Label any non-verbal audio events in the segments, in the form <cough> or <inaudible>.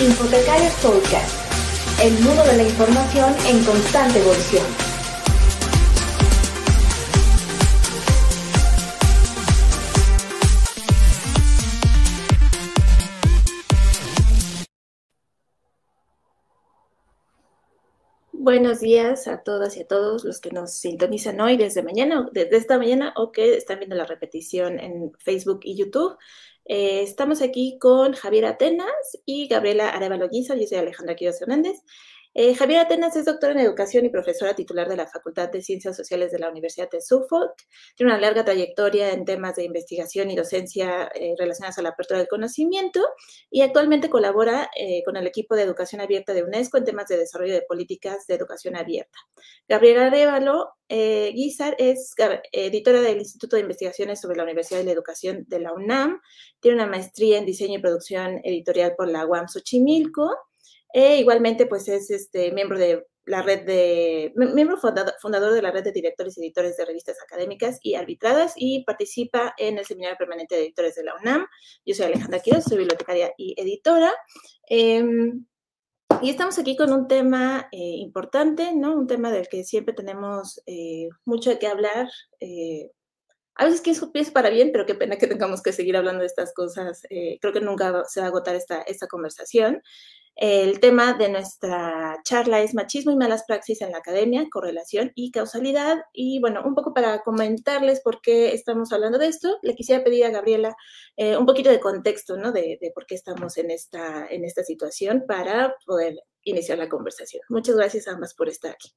Infotecarios Podcast, el mundo de la información en constante evolución. Buenos días a todas y a todos los que nos sintonizan hoy desde mañana, desde esta mañana o que están viendo la repetición en Facebook y YouTube. Eh, estamos aquí con Javier Atenas y Gabriela Arevalo Guiza. Yo soy Alejandra Quiroz Hernández. Eh, Javier Atenas es doctora en educación y profesora titular de la Facultad de Ciencias Sociales de la Universidad de Suffolk. Tiene una larga trayectoria en temas de investigación y docencia eh, relacionadas a la apertura del conocimiento y actualmente colabora eh, con el equipo de educación abierta de UNESCO en temas de desarrollo de políticas de educación abierta. Gabriela Arevalo Guizar es editora del Instituto de Investigaciones sobre la Universidad de la Educación de la UNAM. Tiene una maestría en diseño y producción editorial por la UAM Xochimilco e igualmente, pues es este, miembro de la red de, miembro fundador, de la red de directores y editores de revistas académicas y arbitradas y participa en el Seminario Permanente de Editores de la UNAM. Yo soy Alejandra Quiroz, soy bibliotecaria y editora. Em, y estamos aquí con un tema eh, importante, ¿no? Un tema del que siempre tenemos eh, mucho qué hablar. Eh, a veces que eso piensa para bien, pero qué pena que tengamos que seguir hablando de estas cosas. creo que nunca se va a agotar esta, esta conversación. El tema de nuestra charla es machismo y malas praxis en la academia, correlación y causalidad. Y bueno, un poco para comentarles por qué estamos hablando de esto, le quisiera pedir a Gabriela eh, un poquito de contexto, ¿no? De, de, por qué estamos en esta, en esta situación para poder iniciar la conversación. Muchas gracias a ambas por estar aquí.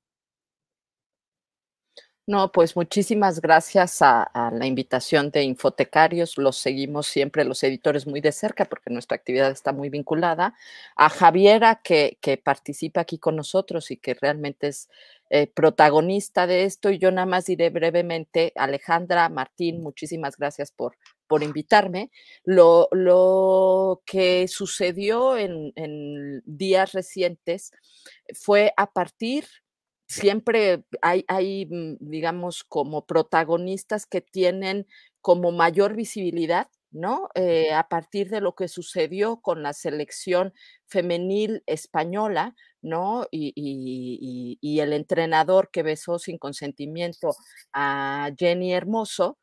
No, pues muchísimas gracias a, la invitación de Infotecarios. Los seguimos siempre los editores muy de cerca porque nuestra actividad está muy vinculada. A Javiera, que, participa aquí con nosotros y que realmente es eh, protagonista de esto. Y yo nada más diré brevemente, Alejandra, Martín, muchísimas gracias por, por invitarme. Lo, lo que sucedió en días recientes fue a partir siempre hay, hay, mm, digamos, como protagonistas que tienen como mayor visibilidad, ¿no? Eh, a partir de lo que sucedió con la selección femenil española, ¿no? Y, el entrenador que besó sin consentimiento a Jenny Hermoso,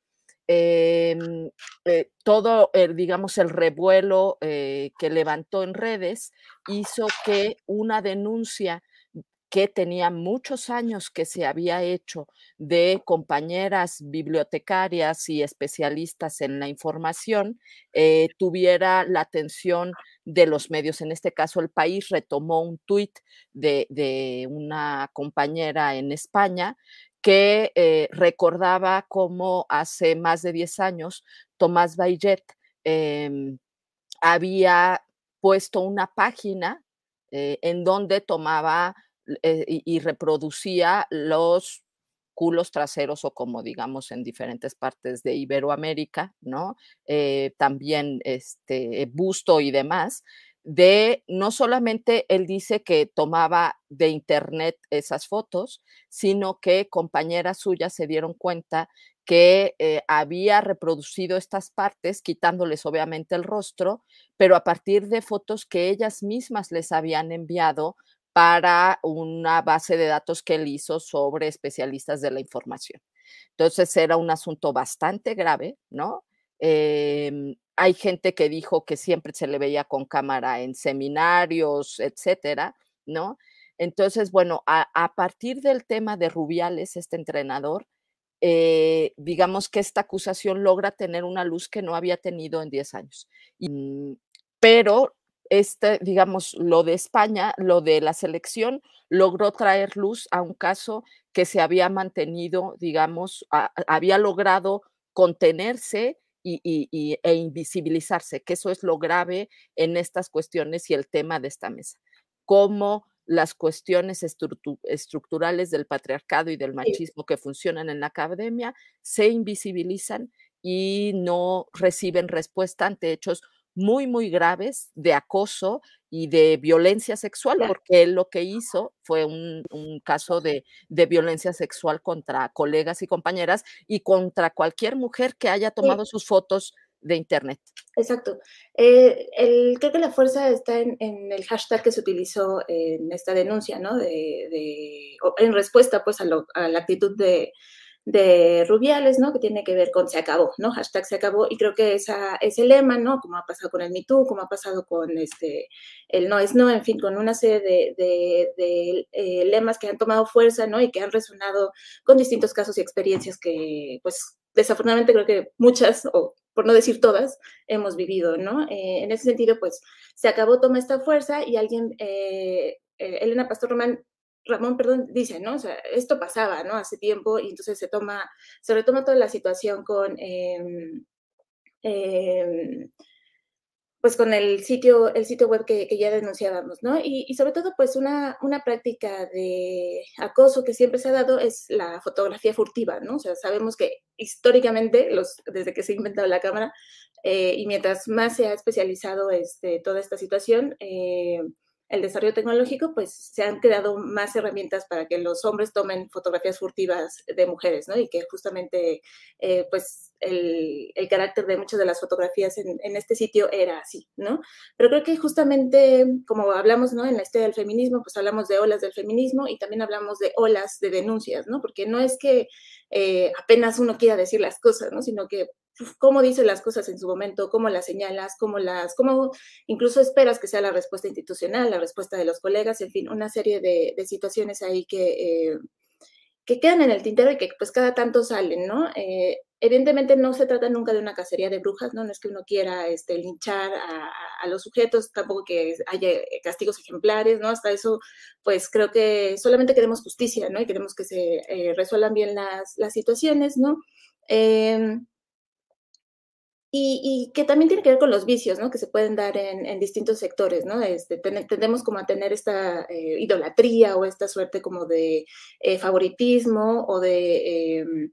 em, eh, todo, digamos, el revuelo eh, que levantó en redes hizo que una denuncia que tenía muchos años que se había hecho de compañeras bibliotecarias y especialistas en la información, eh, tuviera la atención de los medios. En este caso, el país retomó un tuit de, una compañera en España que eh, recordaba cómo hace más de 10 años Tomás Bayet em, había puesto una página eh, en donde tomaba eh, y, reproducía los culos traseros o como digamos en diferentes partes de Iberoamérica, ¿no? Eh, también este busto y demás, de no solamente él dice que tomaba de internet esas fotos, sino que compañeras suyas se dieron cuenta que eh, había reproducido estas partes, quitándoles obviamente el rostro, pero a partir de fotos que ellas mismas les habían enviado para una base de datos que él hizo sobre especialistas de la información. Entonces era un asunto bastante grave, ¿no? Em, hay gente que dijo que siempre se le veía con cámara en seminarios, etcétera, ¿no? Entonces, bueno, a, partir del tema de Rubiales, este entrenador, eh, digamos que esta acusación logra tener una luz que no había tenido en 10 años. pero este, digamos, lo de España, lo de la selección, logró traer luz a un caso que se había mantenido, digamos, había logrado contenerse y, e invisibilizarse, que eso es lo grave en estas cuestiones y el tema de esta mesa. Cómo las cuestiones estructurales del patriarcado y del machismo que funcionan en la academia se invisibilizan y no reciben respuesta ante hechos muy, muy graves de acoso y de violencia sexual, porque él lo que hizo fue un, caso de, violencia sexual contra colegas y compañeras y contra cualquier mujer que haya tomado sus fotos de Internet. Exacto. Eh, el, creo que la fuerza está en, el hashtag que se utilizó en esta denuncia, ¿no? De, en respuesta, pues, a, la actitud de, de Rubiales, ¿no? Que tiene que ver con se acabó, ¿no? Hashtag se acabó. Y creo que esa, ese lema, ¿no? Como ha pasado con el Me Too, como ha pasado con este, el no es no, en fin, con una serie de, de, eh, lemas que han tomado fuerza, ¿no? Y que han resonado con distintos casos y experiencias que, pues, desafortunadamente creo que muchas, o por no decir todas, hemos vivido, ¿no? Eh, en ese sentido, pues, se acabó, toma esta fuerza y alguien, eh, Elena Pastor Román Ramón, perdón, dice, ¿no? O sea, esto pasaba, ¿no? Hace tiempo y entonces se toma, se retoma toda la situación con, em, em, pues con el sitio, el sitio web que, ya denunciábamos, ¿no? Y, sobre todo, pues una, una práctica de acoso que siempre se ha dado es la fotografía furtiva, ¿no? O sea, sabemos que históricamente, los, desde que se ha inventado la cámara, eh, y mientras más se ha especializado este, toda esta situación, eh, el desarrollo tecnológico, pues se han creado más herramientas para que los hombres tomen fotografías furtivas de mujeres, ¿no? Y que justamente, eh, pues, el, carácter de muchas de las fotografías en, en, este sitio era así, ¿no? Pero creo que justamente, como hablamos, ¿no? En la historia del feminismo, pues hablamos de olas del feminismo y también hablamos de olas de denuncias, ¿no? Porque no es que eh, apenas uno quiera decir las cosas, ¿no? Sino que cómo dices las cosas en su momento, cómo las señalas, cómo las, cómo incluso esperas que sea la respuesta institucional, la respuesta de los colegas, en fin, una serie de, situaciones ahí que, eh, que quedan en el tintero y que pues cada tanto salen, ¿no? Eh, evidentemente no se trata nunca de una cacería de brujas, ¿no? No es que uno quiera este, linchar a, los sujetos, tampoco que haya castigos ejemplares, ¿no? Hasta eso, pues creo que solamente queremos justicia, ¿no? Y queremos que se eh, resuelvan bien las, las situaciones, ¿no? Em, y, que también tiene que ver con los vicios, ¿no? Que se pueden dar en, distintos sectores, ¿no? Este, tendemos como a tener esta eh, idolatría o esta suerte como de eh, favoritismo o de em,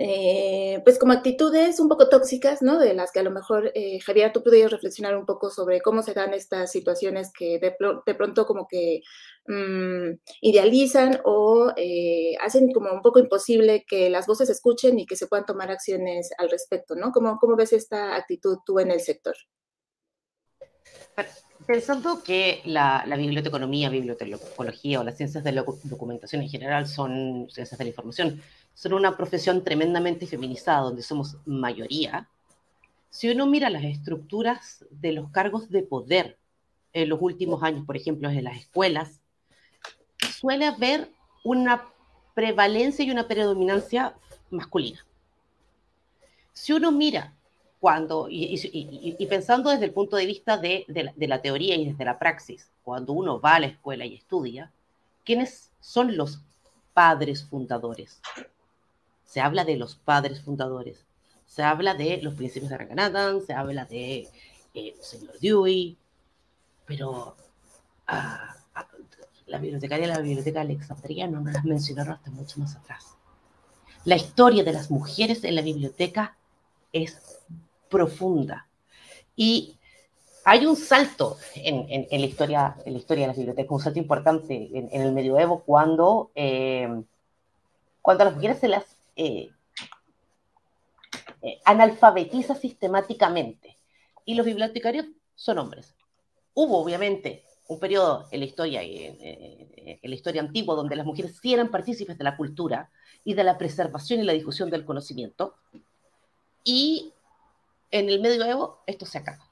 eh, pues como actitudes un poco tóxicas, ¿no? De las que a lo mejor, eh, Javier, tú podrías reflexionar un poco sobre cómo se dan estas situaciones que de, pronto como que mm, idealizan o eh, hacen como un poco imposible que las voces escuchen y que se puedan tomar acciones al respecto, ¿no? ¿Cómo, cómo ves esta actitud tú en el sector? Pensando que la, la biblioteconomía, bibliotecología o las ciencias de la documentación en general son ciencias de la información, son una profesión tremendamente feminizada, donde somos mayoría, si uno mira las estructuras de los cargos de poder en los últimos años, por ejemplo, en las escuelas, suele haber una prevalencia y una predominancia masculina. Si uno mira cuando, y, pensando desde el punto de vista de, de, la, teoría y desde la praxis, cuando uno va a la escuela y estudia, ¿quiénes son los padres fundadores? Se habla de los padres fundadores, se habla de los principios de Ranganathan, se habla de eh, señor Dewey, pero ah, ah, la bibliotecaria de la biblioteca Alexandria no las mencionaron hasta mucho más atrás. La historia de las mujeres en la biblioteca es profunda y hay un salto en, la, historia, en la historia de las bibliotecas, un salto importante en, el medioevo cuando, eh, cuando a las mujeres se las eh, eh, analfabetiza sistemáticamente. Y los bibliotecarios son hombres. Hubo, obviamente, un periodo en la historia, en, la historia antigua donde las mujeres sí eran partícipes de la cultura y de la preservación y la difusión del conocimiento. Y en el medioevo esto se acaba.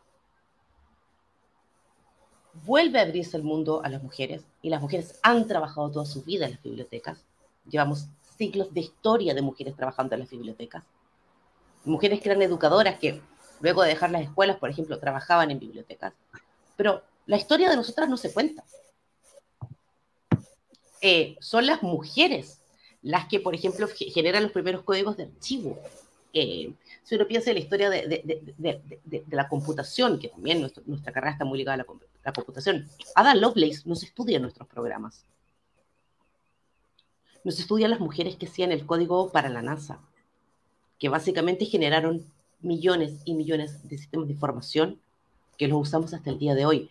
Vuelve a abrirse el mundo a las mujeres y las mujeres han trabajado toda su vida en las bibliotecas. Llevamos siglos de historia de mujeres trabajando en las bibliotecas. Mujeres que eran educadoras, que luego de dejar las escuelas, por ejemplo, trabajaban en bibliotecas. Pero la historia de nosotras no se cuenta. Eh, son las mujeres las que, por ejemplo, generan los primeros códigos de archivo. Eh, si uno piensa en la historia de, la computación, que también nuestra carrera está muy ligada a la, la computación, Ada Lovelace no se estudia en nuestros programas nos estudian las mujeres que hacían el código para la NASA, que básicamente generaron millones y millones de sistemas de información que los usamos hasta el día de hoy.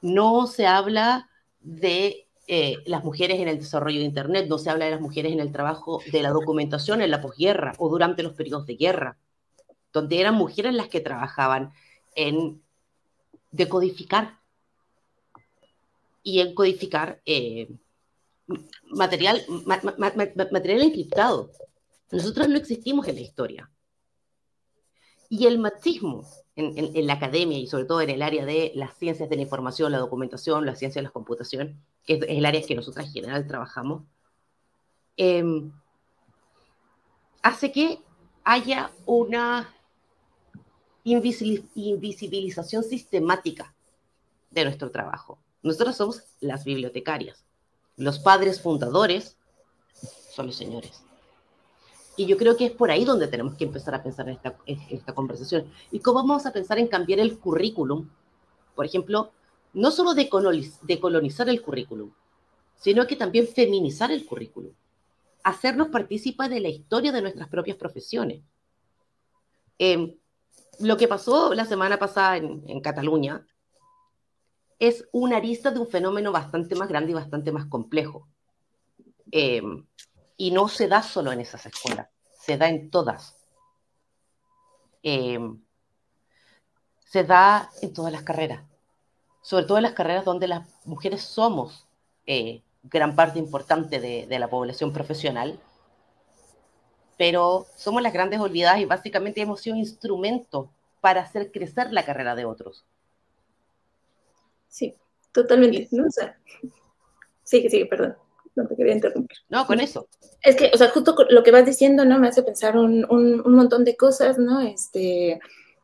No se habla de eh, las mujeres en el desarrollo de Internet, no se habla de las mujeres en el trabajo de la documentación en la posguerra o durante los periodos de guerra. donde eran mujeres las que trabajaban en decodificar y en codificar eh, material, material encriptado. Nosotros no existimos en la historia. Y el machismo en, la academia y sobre todo en el área de las ciencias de la información, la documentación, la ciencia de la computación, que es, el área que nosotros en general trabajamos, em, hace que haya una invisibilización sistemática de nuestro trabajo. Nosotros somos las bibliotecarias. Los padres fundadores son los señores. Y yo creo que es por ahí donde tenemos que empezar a pensar en esta, conversación. ¿Y cómo vamos a pensar en cambiar el currículum? Por ejemplo, no solo de el currículum, sino que también feminizar el currículum. Hacernos partícipas de la historia de nuestras propias profesiones. Em, lo que pasó la semana pasada en, Cataluña es una arista de un fenómeno bastante más grande y bastante más complejo. Em, y no se da solo en esas escuelas, se da en todas. Em, se da en todas las carreras, sobre todo en las carreras donde las mujeres somos eh, gran parte importante de, la población profesional, pero somos las grandes olvidadas y básicamente hemos sido instrumentos para hacer crecer la carrera de otros. Sí, totalmente. ¿no? sí, sí, perdón no te quería interrumpir. No, con eso. Es que, o sea, justo lo que vas diciendo, ¿no? Me hace pensar un, un, montón de cosas, ¿no? Este,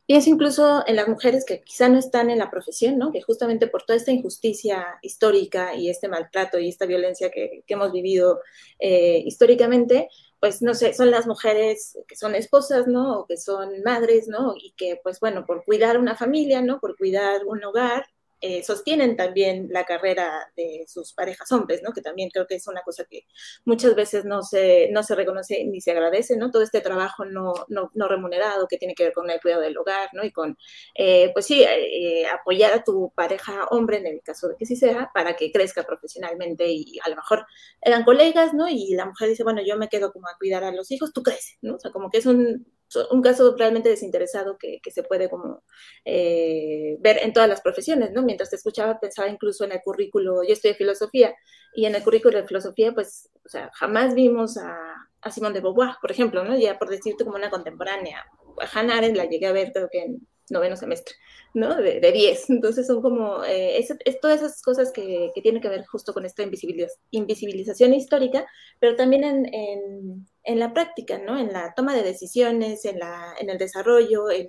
pienso incluso en las mujeres que quizá no están en la profesión, ¿no? Que justamente por toda esta injusticia histórica y este maltrato y esta violencia que, que hemos vivido eh, históricamente, pues no sé, son las mujeres que son esposas, ¿no? O que son madres, ¿no? Y que, pues bueno, por cuidar una familia, ¿no? Por cuidar un hogar, eh, sostienen también la carrera de sus parejas hombres, ¿no? Que también creo que es una cosa que muchas veces no se, no se reconoce ni se agradece, ¿no? Todo este trabajo no, no, no remunerado que tiene que ver con el cuidado del hogar, ¿no? Y con, eh, pues sí, eh, apoyar a tu pareja hombre, en el caso de que sí sea, para que crezca profesionalmente y a lo mejor eran colegas, ¿no? Y la mujer dice, bueno, yo me quedo como a cuidar a los hijos, tú creces, ¿no? O sea, como que es un un caso realmente desinteresado que, se puede como eh, ver en todas las profesiones, ¿no? Mientras te escuchaba pensaba incluso en el currículo, yo de filosofía, y en el currículo de filosofía, pues, o sea, jamás vimos a, a Simón de Beauvoir, por ejemplo, ¿no? Ya por decirte como una contemporánea. A Hannah Arendt la llegué a ver creo que en noveno semestre, ¿no? De 10. Entonces son como, eh, es, todas esas cosas que, que, tienen que ver justo con esta invisibilización histórica, pero también en, en, en, la práctica, ¿no? En la toma de decisiones, en, la, en el desarrollo, en,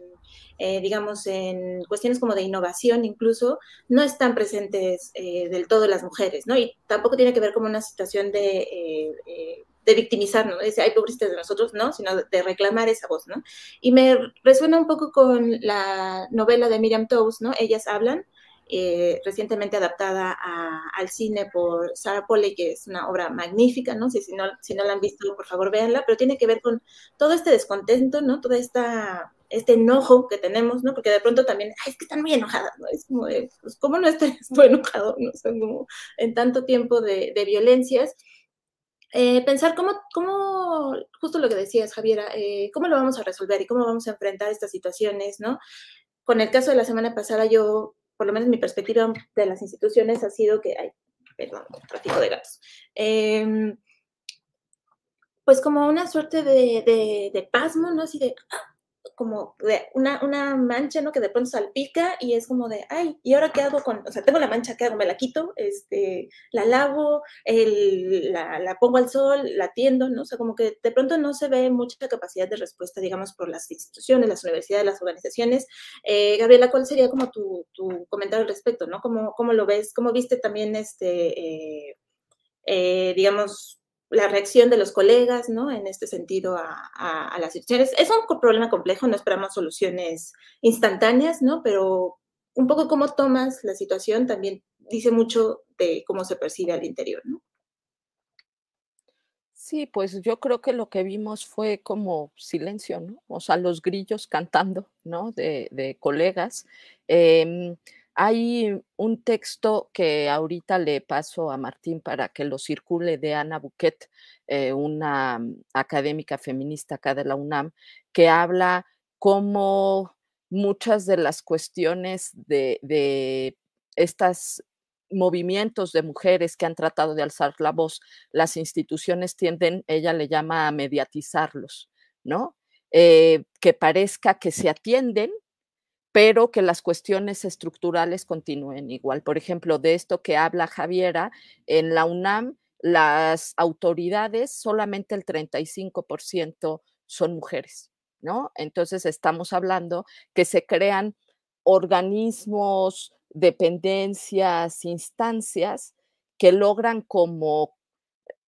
eh, digamos, en cuestiones como de innovación incluso, no están presentes eh, del todo las mujeres, ¿no? Y tampoco tiene que ver como una situación de de victimizar, ¿no? Dice, hay pobristas de nosotros, no, sino de reclamar esa voz, ¿no? Y me resuena un poco con la novela de Miriam Toews, ¿no? Ellas hablan, eh, recientemente adaptada al cine por Sarah Polley, que es una obra magnífica, ¿no? Si, si, no, si no la han visto, por favor, véanla, pero tiene que ver con todo este descontento, ¿no? Toda esta este enojo que tenemos, ¿no? Porque de pronto también, ay, es que están muy enojadas, ¿no? Es como de, pues, ¿cómo no estarías <laughs> tú enojado, ¿no? O como en tanto tiempo de, de violencias eh, pensar cómo, cómo, justo lo que decías, Javiera, eh, cómo lo vamos a resolver y cómo vamos a enfrentar estas situaciones, ¿no? Con el caso de la semana pasada, yo, por lo menos mi perspectiva de las instituciones ha sido que, hay, perdón, tráfico de gatos. Em, pues como una suerte de, de, de pasmo, ¿no? Así de, ah, como de una, una mancha, ¿no? Que de pronto salpica y es como de, ay, ¿y ahora qué hago con, o sea, tengo la mancha, ¿qué hago? Me la quito, este, la lavo, el, la, pongo al sol, la tiendo, ¿no? O sea, como que de pronto no se ve mucha capacidad de respuesta, digamos, por las instituciones, las universidades, las organizaciones. Eh, Gabriela, ¿cuál sería como tu, tu, comentario al respecto, ¿no? ¿Cómo, cómo lo ves? ¿Cómo viste también, este, eh, eh, digamos, la reacción de los colegas, ¿no? En este sentido a, las situaciones. Es un problema complejo, no esperamos soluciones instantáneas, ¿no? Pero un poco cómo tomas la situación también dice mucho de cómo se percibe al interior, ¿no? Sí, pues yo creo que lo que vimos fue como silencio. O sea, los grillos cantando, ¿no? De, colegas. Eh, hay un texto que ahorita le paso a Martín para que lo circule de Ana Buquet, eh, una mm, académica feminista acá de la UNAM, que habla cómo muchas de las cuestiones de, estos movimientos de mujeres que han tratado de alzar la voz, las instituciones tienden, ella le llama a mediatizarlos, ¿no? Eh, que parezca que se atienden, pero que las cuestiones estructurales continúen igual. Por ejemplo, de esto que habla Javiera, en la UNAM las autoridades solamente el 35% son mujeres, ¿no? Entonces estamos hablando que se crean organismos, dependencias, instancias que logran como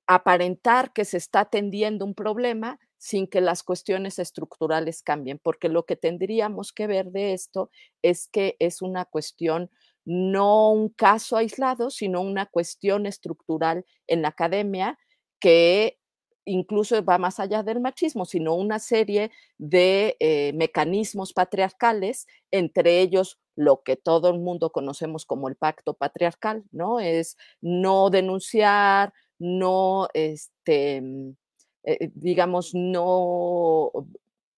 aparentar que se está atendiendo un problema sin que las cuestiones estructurales cambien, porque lo que tendríamos que ver de esto es que es una cuestión no un caso aislado, sino una cuestión estructural en la academia que incluso va más allá del machismo, sino una serie de eh, mecanismos patriarcales, entre ellos lo que todo el mundo conocemos como el pacto patriarcal, ¿no? Es no denunciar, no, este, eh, digamos, no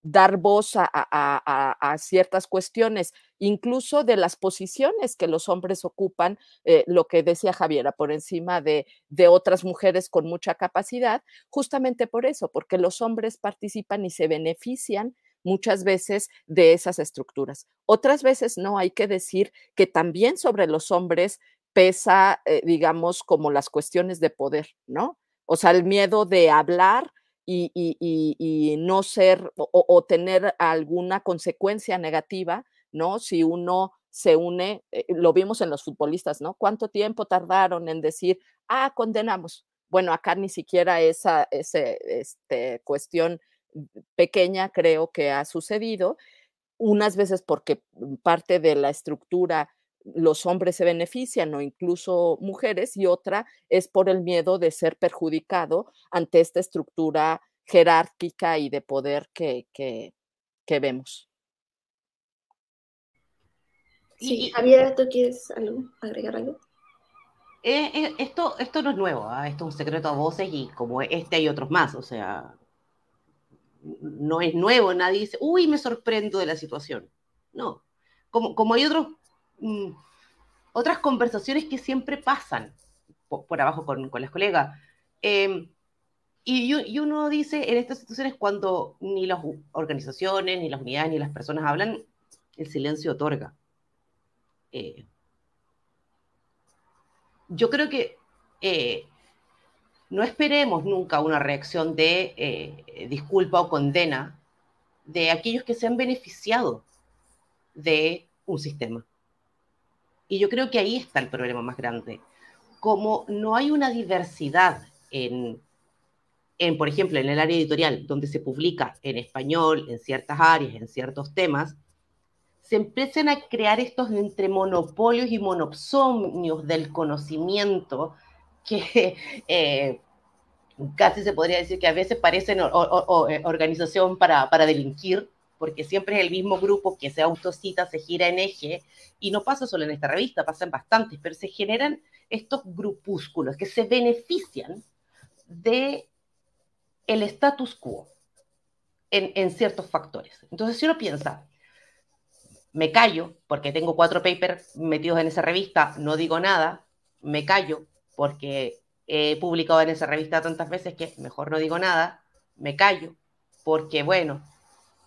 dar voz a, ciertas cuestiones, incluso de las posiciones que los hombres ocupan, eh, lo que decía Javiera, por encima de, otras mujeres con mucha capacidad, justamente por eso, porque los hombres participan y se benefician muchas veces de esas estructuras. Otras veces no, hay que decir que también sobre los hombres pesa, eh, digamos, como las cuestiones de poder, ¿no? O sea, el miedo de hablar y, no ser o, tener alguna consecuencia negativa, ¿no? Si uno se une, eh, lo vimos en los futbolistas, ¿no? ¿Cuánto tiempo tardaron en decir, ah, condenamos? Bueno, acá ni siquiera esa, este, cuestión pequeña creo que ha sucedido, unas veces porque parte de la estructura los hombres se benefician o incluso mujeres y otra es por el miedo de ser perjudicado ante esta estructura jerárquica y de poder que, que, vemos. Sí, Javier, ¿tú quieres agregar algo? Eh, eh, esto, esto no es nuevo, ¿ah? esto es un secreto a voces y como este hay otros más, o sea, no es nuevo, nadie dice, uy, me sorprendo de la situación. No, como, como hay otros Mm, otras conversaciones que siempre pasan por, abajo con, las colegas. Em, y, uno dice, en estas situaciones, cuando ni las organizaciones, ni las unidades, ni las personas hablan, el silencio otorga. Eh, yo creo que eh, no esperemos nunca una reacción de eh, disculpa o condena de aquellos que se han beneficiado de un sistema. Y yo creo que ahí está el problema más grande. Como no hay una diversidad en, en, por ejemplo, en el área editorial, donde se publica en español, en ciertas áreas, en ciertos temas, se empiezan a crear estos entre monopolios y monopsonios del conocimiento que <laughs> eh, casi se podría decir que a veces parecen eh, organización para, para delinquir, porque siempre es el mismo grupo que se autocita, se gira en eje, y no pasa solo en esta revista, pasan bastantes, pero se generan estos grupúsculos que se benefician de el status quo en, en ciertos factores. Entonces, si uno piensa, me callo porque tengo cuatro papers metidos en esa revista, no digo nada, me callo porque he publicado en esa revista tantas veces que mejor no digo nada, me callo porque, bueno,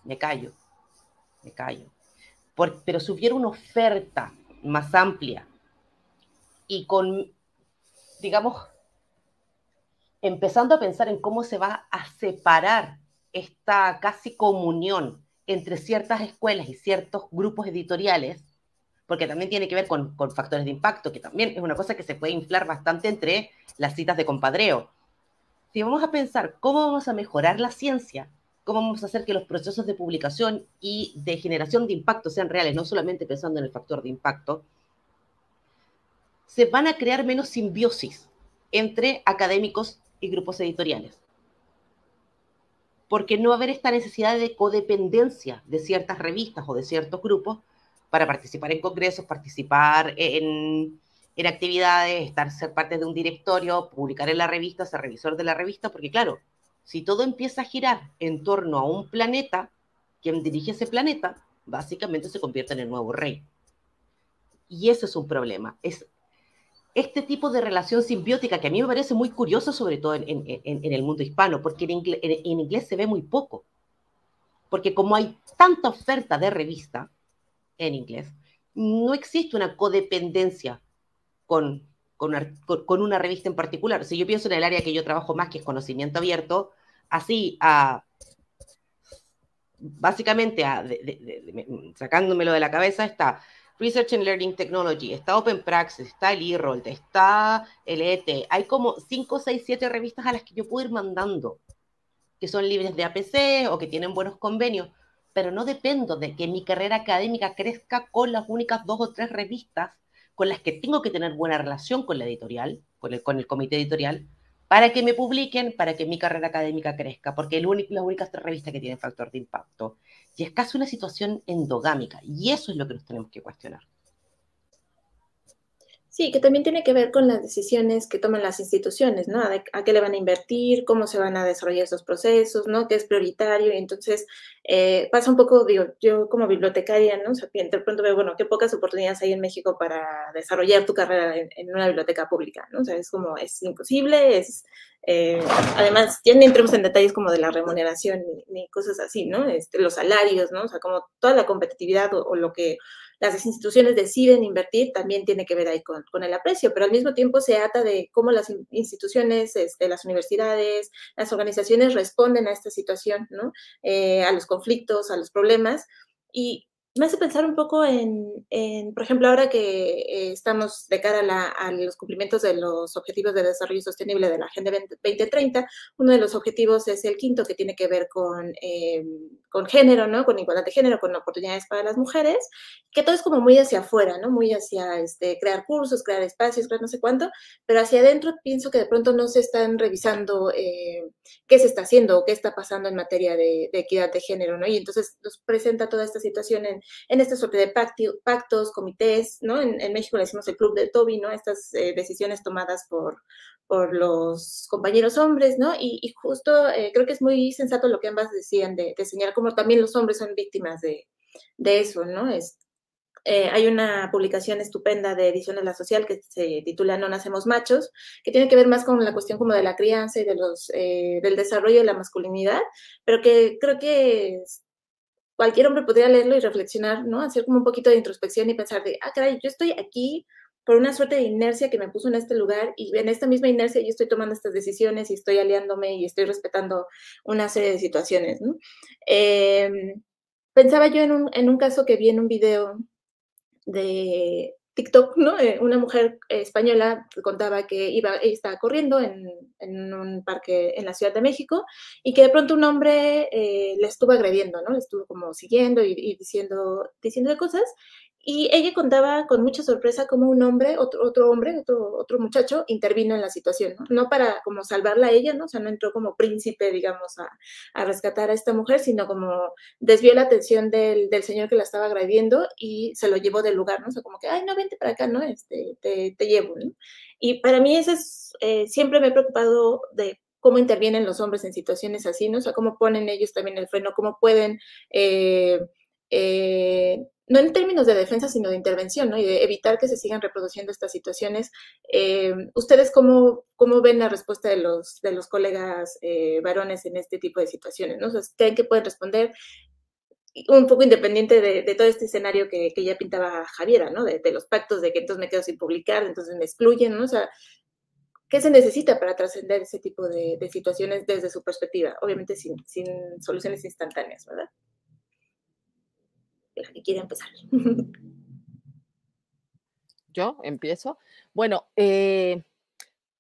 me callo, me callo. pero si hubiera una oferta más amplia y con, digamos, empezando a pensar en cómo se va a separar esta casi comunión entre ciertas escuelas y ciertos grupos editoriales, porque también tiene que ver con, con, factores de impacto, que también es una cosa que se puede inflar bastante entre las citas de compadreo. Si vamos a pensar cómo vamos a mejorar la ciencia cómo vamos a hacer que los procesos de publicación y de generación de impacto sean reales, no solamente pensando en el factor de impacto, se van a crear menos simbiosis entre académicos y grupos editoriales. Porque no va a haber esta necesidad de codependencia de ciertas revistas o de ciertos grupos para participar en congresos, participar en, en actividades, estar, ser parte de un directorio, publicar en la revista, ser revisor de la revista, porque claro, si todo empieza a girar en torno a un planeta quien dirige ese planeta, básicamente se convierte en el nuevo rey. Y eso es un problema. Es este tipo de relación simbiótica que a mí me parece muy curioso, sobre todo en, el mundo hispano, porque en inglés, se ve muy poco. Porque como hay tanta oferta de revista en inglés, no existe una codependencia con, con, una, revista en particular. Si yo pienso en el área que yo trabajo más, que es conocimiento abierto, así a básicamente sacándomelo de la cabeza está Research and Learning Technology, está Open Praxis, está el eRoll, está el ET. Hay como 5, 6, 7 revistas a las que yo puedo ir mandando, que son libres de APC o que tienen buenos convenios, pero no dependo de que mi carrera académica crezca con las únicas dos o tres revistas con las que tengo que tener buena relación con la editorial, con el, con el comité editorial, para que me publiquen, para que mi carrera académica crezca, porque es la única revista que tiene factor de impacto. Y es casi una situación endogámica, y eso es lo que nos tenemos que cuestionar. Sí, que también tiene que ver con las decisiones que toman las instituciones, ¿no? A, qué le van a invertir, cómo se van a desarrollar esos procesos, ¿no? Qué es prioritario. Y entonces eh, pasa un poco, digo, yo como bibliotecaria, ¿no? O sea, de pronto veo, bueno, qué pocas oportunidades hay en México para desarrollar tu carrera en, una biblioteca pública, ¿no? O sea, es como, es imposible, es, eh, además, ya no entremos en detalles como de la remuneración ni, cosas así, ¿no? Este, los salarios, ¿no? O sea, como toda la competitividad o lo que las instituciones deciden invertir, también tiene que ver ahí con, el aprecio, pero al mismo tiempo se ata de cómo las instituciones, este, las universidades, las organizaciones responden a esta situación, ¿no? Eh, a los conflictos, a los problemas. Y me hace pensar un poco en, por ejemplo, ahora que eh, estamos de cara a, los cumplimientos de los Objetivos de Desarrollo Sostenible de la Agenda 2030, uno de los objetivos es el quinto que tiene que ver con, eh, con género, ¿no? Con igualdad de género, con oportunidades para las mujeres, que todo es como muy hacia afuera, ¿no? Muy hacia este, crear cursos, crear espacios, crear no sé cuánto, pero hacia adentro pienso que de pronto no se están revisando eh, qué se está haciendo o qué está pasando en materia de, de, equidad de género, ¿no? Y entonces nos presenta toda esta situación en en este sorteo de pactos, comités, ¿no? En, México le decimos el club de Toby, ¿no? Estas eh, decisiones tomadas por, por los compañeros hombres, ¿no? Y, justo eh, creo que es muy sensato lo que ambas decían de, de señalar cómo también los hombres son víctimas de, de eso, ¿no? Es, eh, hay una publicación estupenda de Ediciones La Social que se titula No nacemos machos, que tiene que ver más con la cuestión como de la crianza y de los, del desarrollo de la masculinidad, pero que creo que cualquier hombre podría leerlo y reflexionar, ¿no? Hacer como un poquito de introspección y pensar de, ah, caray, yo estoy aquí por una suerte de inercia que me puso en este lugar y en esta misma inercia yo estoy tomando estas decisiones y estoy aliándome y estoy respetando una serie de situaciones. Em, pensaba yo en un, en un caso que vi en un video de TikTok, ¿no? Eh, una mujer española contaba que iba, estaba corriendo en, un parque en la Ciudad de México y que de pronto un hombre eh, le estuvo agrediendo, ¿no? Le estuvo como siguiendo y, y diciendo, diciendo cosas y ella contaba con mucha sorpresa cómo un hombre, otro, hombre, otro, muchacho, intervino en la situación, ¿no? No para como salvarla a ella, ¿no? O sea, no entró como príncipe, digamos, a, rescatar a esta mujer, sino como desvió la atención del, señor que la estaba agrediendo y se lo llevó del lugar, ¿no? O sea, como que, ay, no, vente para acá, ¿no? Este, te, te llevo, ¿no? Y para mí eso es, eh, siempre me he preocupado de cómo intervienen los hombres en situaciones así, ¿no? O sea, cómo ponen ellos también el freno, cómo pueden... Eh, eh, no en términos de defensa, sino de intervención, ¿no? Y de evitar que se sigan reproduciendo estas situaciones. Eh, ¿Ustedes cómo, cómo, ven la respuesta de los, de los colegas eh, varones en este tipo de situaciones? ¿no? O sea, ¿Creen que pueden responder un poco independiente de, todo este escenario que, que, ya pintaba Javiera, ¿no? De, los pactos, de que entonces me quedo sin publicar, entonces me excluyen, ¿no? O sea, ¿qué se necesita para trascender ese tipo de, de, situaciones desde su perspectiva? Obviamente sin, sin soluciones instantáneas, ¿verdad? La empezar. <laughs> Yo empiezo. Bueno, eh,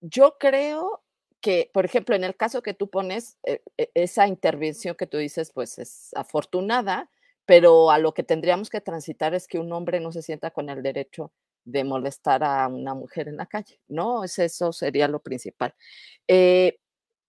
yo creo que, por ejemplo, en el caso que tú pones, eh, e, esa intervención que tú dices, pues es afortunada, pero a lo que tendríamos que transitar es que un hombre no se sienta con el derecho de molestar a una mujer en la calle, ¿no? eso sería lo principal. Eh,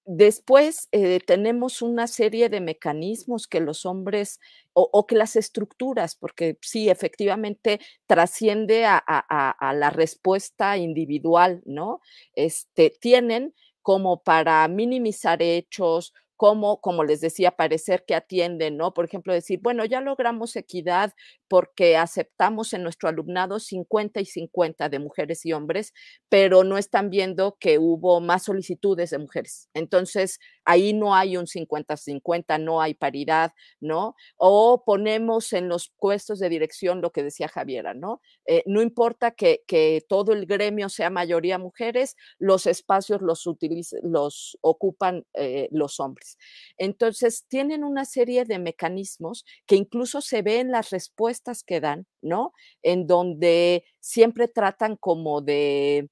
Después eh, tenemos una serie de mecanismos que los hombres o, que las estructuras, porque sí, efectivamente trasciende a, la respuesta individual, ¿no? Este, tienen como para minimizar hechos, como, como les decía, parecer que atienden, ¿no? Por ejemplo, decir, bueno, ya logramos equidad porque aceptamos en nuestro alumnado 50 y 50 de mujeres y hombres, pero no están viendo que hubo más solicitudes de mujeres. Entonces, ahí no hay un 50-50, no hay paridad, ¿no? O ponemos en los puestos de dirección lo que decía Javiera, ¿no? Eh, no importa que, todo el gremio sea mayoría mujeres, los espacios los, ocupan eh, los hombres. Entonces, tienen una serie de mecanismos que incluso se ven en las respuestas que dan, ¿no? En donde siempre tratan como de...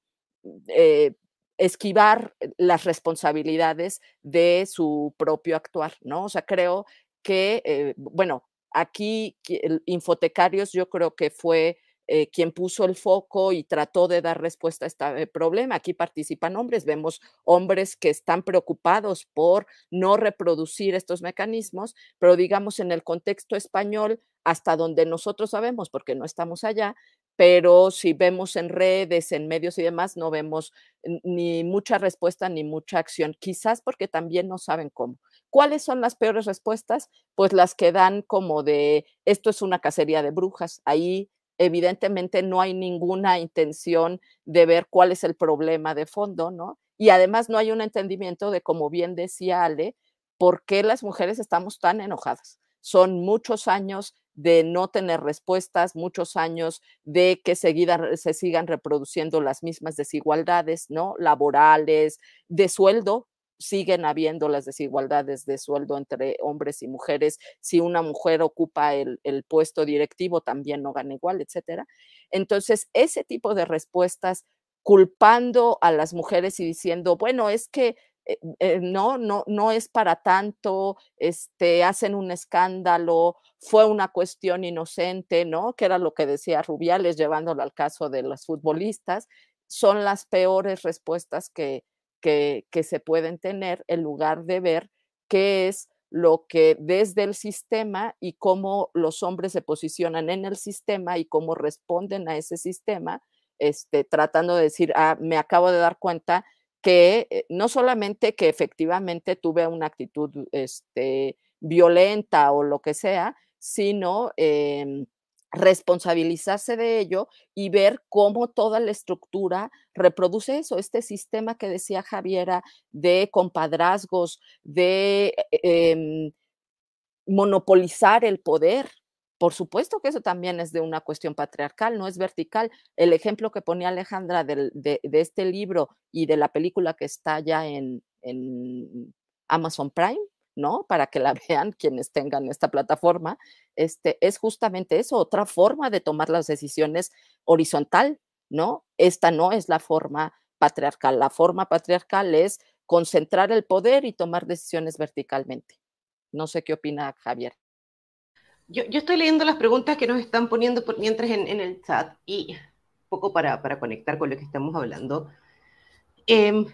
Eh, esquivar las responsabilidades de su propio actuar, ¿no? O sea, creo que, eh, bueno, aquí Infotecarios yo creo que fue eh, quien puso el foco y trató de dar respuesta a este problema. Aquí participan hombres, vemos hombres que están preocupados por no reproducir estos mecanismos, pero digamos en el contexto español, hasta donde nosotros sabemos, porque no estamos allá, pero si vemos en redes, en medios y demás, no vemos ni mucha respuesta ni mucha acción, quizás porque también no saben cómo. ¿Cuáles son las peores respuestas? Pues las que dan como de, esto es una cacería de brujas, ahí evidentemente no hay ninguna intención de ver cuál es el problema de fondo, ¿no? Y además no hay un entendimiento de, como bien decía Ale, por qué las mujeres estamos tan enojadas. Son muchos años de no tener respuestas, muchos años de que seguida, se sigan reproduciendo las mismas desigualdades, ¿no? Laborales, de sueldo, siguen habiendo las desigualdades de sueldo entre hombres y mujeres. Si una mujer ocupa el, puesto directivo, también no gana igual, etcétera. Entonces, ese tipo de respuestas culpando a las mujeres y diciendo, bueno, es que eh, eh, no, no, no es para tanto, este, hacen un escándalo, fue una cuestión inocente, ¿no? Que era lo que decía Rubiales llevándolo al caso de los futbolistas, son las peores respuestas que, que, se pueden tener en lugar de ver qué es lo que desde el sistema y cómo los hombres se posicionan en el sistema y cómo responden a ese sistema, este, tratando de decir, ah, me acabo de dar cuenta que eh, no solamente que efectivamente tuve una actitud este, violenta o lo que sea, sino em, responsabilizarse de ello y ver cómo toda la estructura reproduce eso, este sistema que decía Javiera de compadrazgos, de em, monopolizar el poder. Por supuesto que eso también es de una cuestión patriarcal, no es vertical. El ejemplo que ponía Alejandra de, este libro y de la película que está ya en Amazon Prime, ¿no? Para que la vean quienes tengan esta plataforma, este, es justamente eso, otra forma de tomar las decisiones horizontal, ¿no? Esta no es la forma patriarcal, la forma patriarcal es concentrar el poder y tomar decisiones verticalmente. No sé qué opina Javier. Yo, estoy leyendo las preguntas que nos están poniendo mientras en, el chat y poco para, para, conectar con lo que estamos hablando. Em,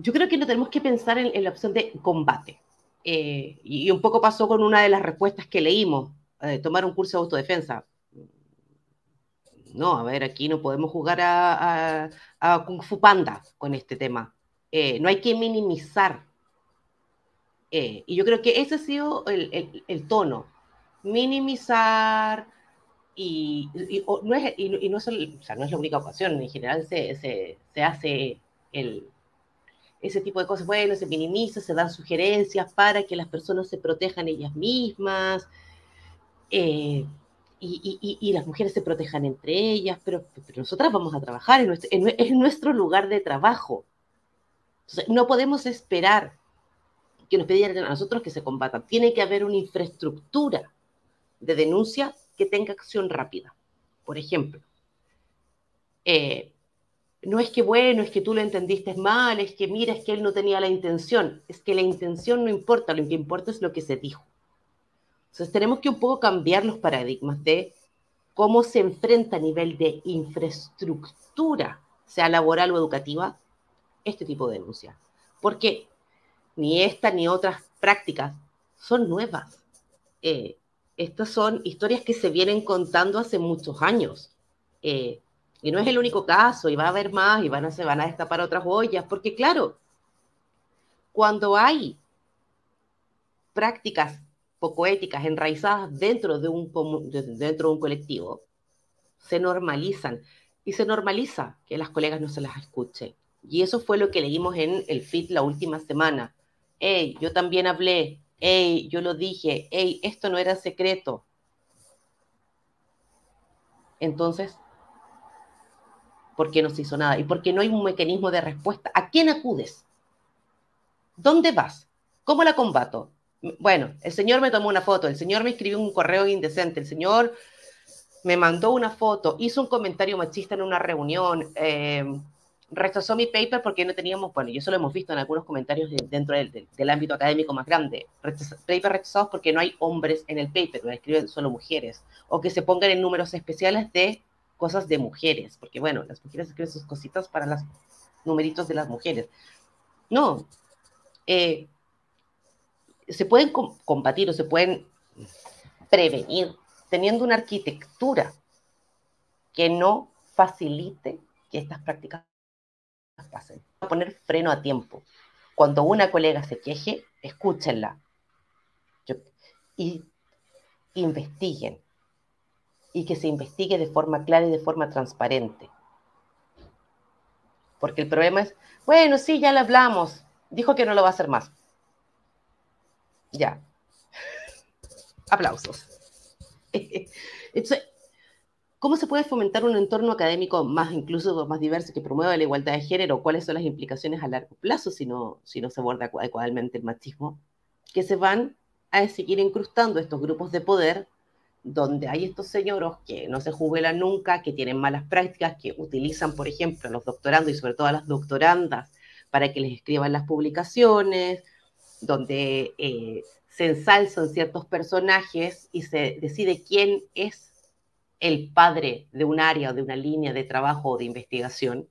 yo creo que no tenemos que pensar en, la opción de combate. Eh, y un poco pasó con una de las respuestas que leímos, eh, tomar un curso de autodefensa. No, a ver, aquí no podemos jugar a, Kung Fu Panda con este tema. Eh, no hay que minimizar. y yo creo que ese ha sido el, tono. Minimizar y, no, es, y, no, es, no es la única ocasión. En general se, se, se hace el, ese tipo de cosas, bueno, se minimiza, se dan sugerencias para que las personas se protejan ellas mismas eh, y, las mujeres se protejan entre ellas, pero, nosotras vamos a trabajar en nuestro, lugar de trabajo. no podemos esperar que nos pidieran a nosotros que se combatan. Tiene que haber una infraestructura de denuncia que tenga acción rápida. Por ejemplo, eh, no es que bueno, es que tú lo entendiste mal, es que mira, es que él no tenía la intención, es que la intención no importa, lo que importa es lo que se dijo. Entonces tenemos que un poco cambiar los paradigmas de cómo se enfrenta a nivel de infraestructura, sea laboral o educativa, este tipo de denuncia. Porque ni esta ni otras prácticas son nuevas. Eh, estas son historias que se vienen contando hace muchos años. Eh, y no es el único caso, y va a haber más, y van a, se van a destapar otras ollas, porque claro, cuando hay prácticas poco éticas enraizadas dentro de un, dentro de un colectivo, se normalizan y se normaliza que las colegas no se las escuchen. Y eso fue lo que leímos en el feed la última semana. Hey, yo también hablé. Hey, yo lo dije. Hey, esto no era secreto. Entonces, ¿por qué no se hizo nada? ¿Y por qué no hay un mecanismo de respuesta? ¿A quién acudes? ¿Dónde vas? ¿Cómo la combato? Bueno, el señor me tomó una foto, el señor me escribió un correo indecente, el señor me mandó una foto, hizo un comentario machista en una reunión, eh, rechazó mi paper porque no teníamos, bueno, y eso lo hemos visto en algunos comentarios dentro del, ámbito académico más grande, paper rechazados porque no hay hombres en el paper, lo escriben solo mujeres, o que se pongan en números especiales de cosas de mujeres, porque bueno, las mujeres escriben sus cositas para los numeritos de las mujeres. No, eh, se pueden combatir o se pueden prevenir teniendo una arquitectura que no facilite que estas prácticas pasen. Poner freno a tiempo. Cuando una colega se queje, escúchenla y investiguen. Y que se investigue de forma clara y de forma transparente. Porque el problema es, bueno, sí, ya le hablamos, dijo que no lo va a hacer más. Ya. Aplausos. <laughs> Entonces, ¿cómo se puede fomentar un entorno académico más incluso más diverso que promueva la igualdad de género? ¿Cuáles son las implicaciones a largo plazo si no, si no se aborda adecuadamente el machismo? Que se van a seguir incrustando estos grupos de poder donde hay estos señoros que no se jubilan nunca, que tienen malas prácticas, que utilizan, por ejemplo, a los doctorandos y sobre todo a las doctorandas para que les escriban las publicaciones, donde eh, se ensalzan ciertos personajes y se decide quién es el padre de un área o de una línea de trabajo o de investigación,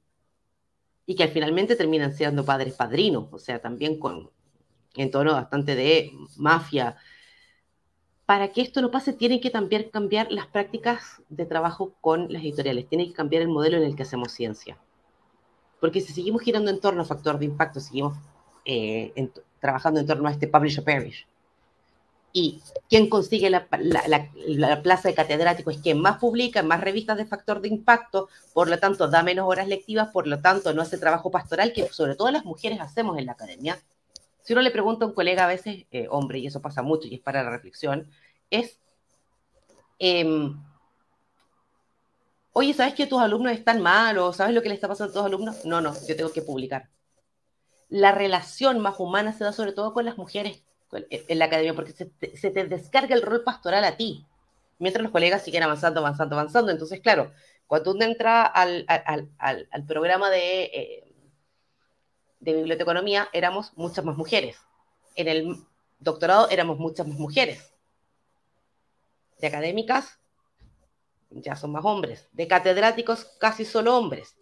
y que finalmente terminan siendo padres padrinos, o sea, también con en tono bastante de mafia. Para que esto no pase, tienen que también cambiar las prácticas de trabajo con las editoriales, tienen que cambiar el modelo en el que hacemos ciencia. Porque si seguimos girando en torno a factor de impacto, seguimos eh, trabajando en torno a este publisher perish. Y quien consigue la, plaza de catedrático es quien más publica, más revistas de factor de impacto, por lo tanto da menos horas lectivas, por lo tanto no hace trabajo pastoral que sobre todo las mujeres hacemos en la academia. Si uno le pregunta a un colega a veces, eh, hombre, y eso pasa mucho y es para la reflexión, es, em, oye, ¿sabes que tus alumnos están mal o sabes lo que le está pasando a tus alumnos? No, no, yo tengo que publicar la relación más humana se da sobre todo con las mujeres en la academia, porque se te, descarga el rol pastoral a ti, mientras los colegas siguen avanzando, avanzando, avanzando. Entonces, claro, cuando uno entra al, programa de, eh, de biblioteconomía, éramos muchas más mujeres. En el doctorado éramos muchas más mujeres. De académicas, ya son más hombres. De catedráticos, casi solo hombres.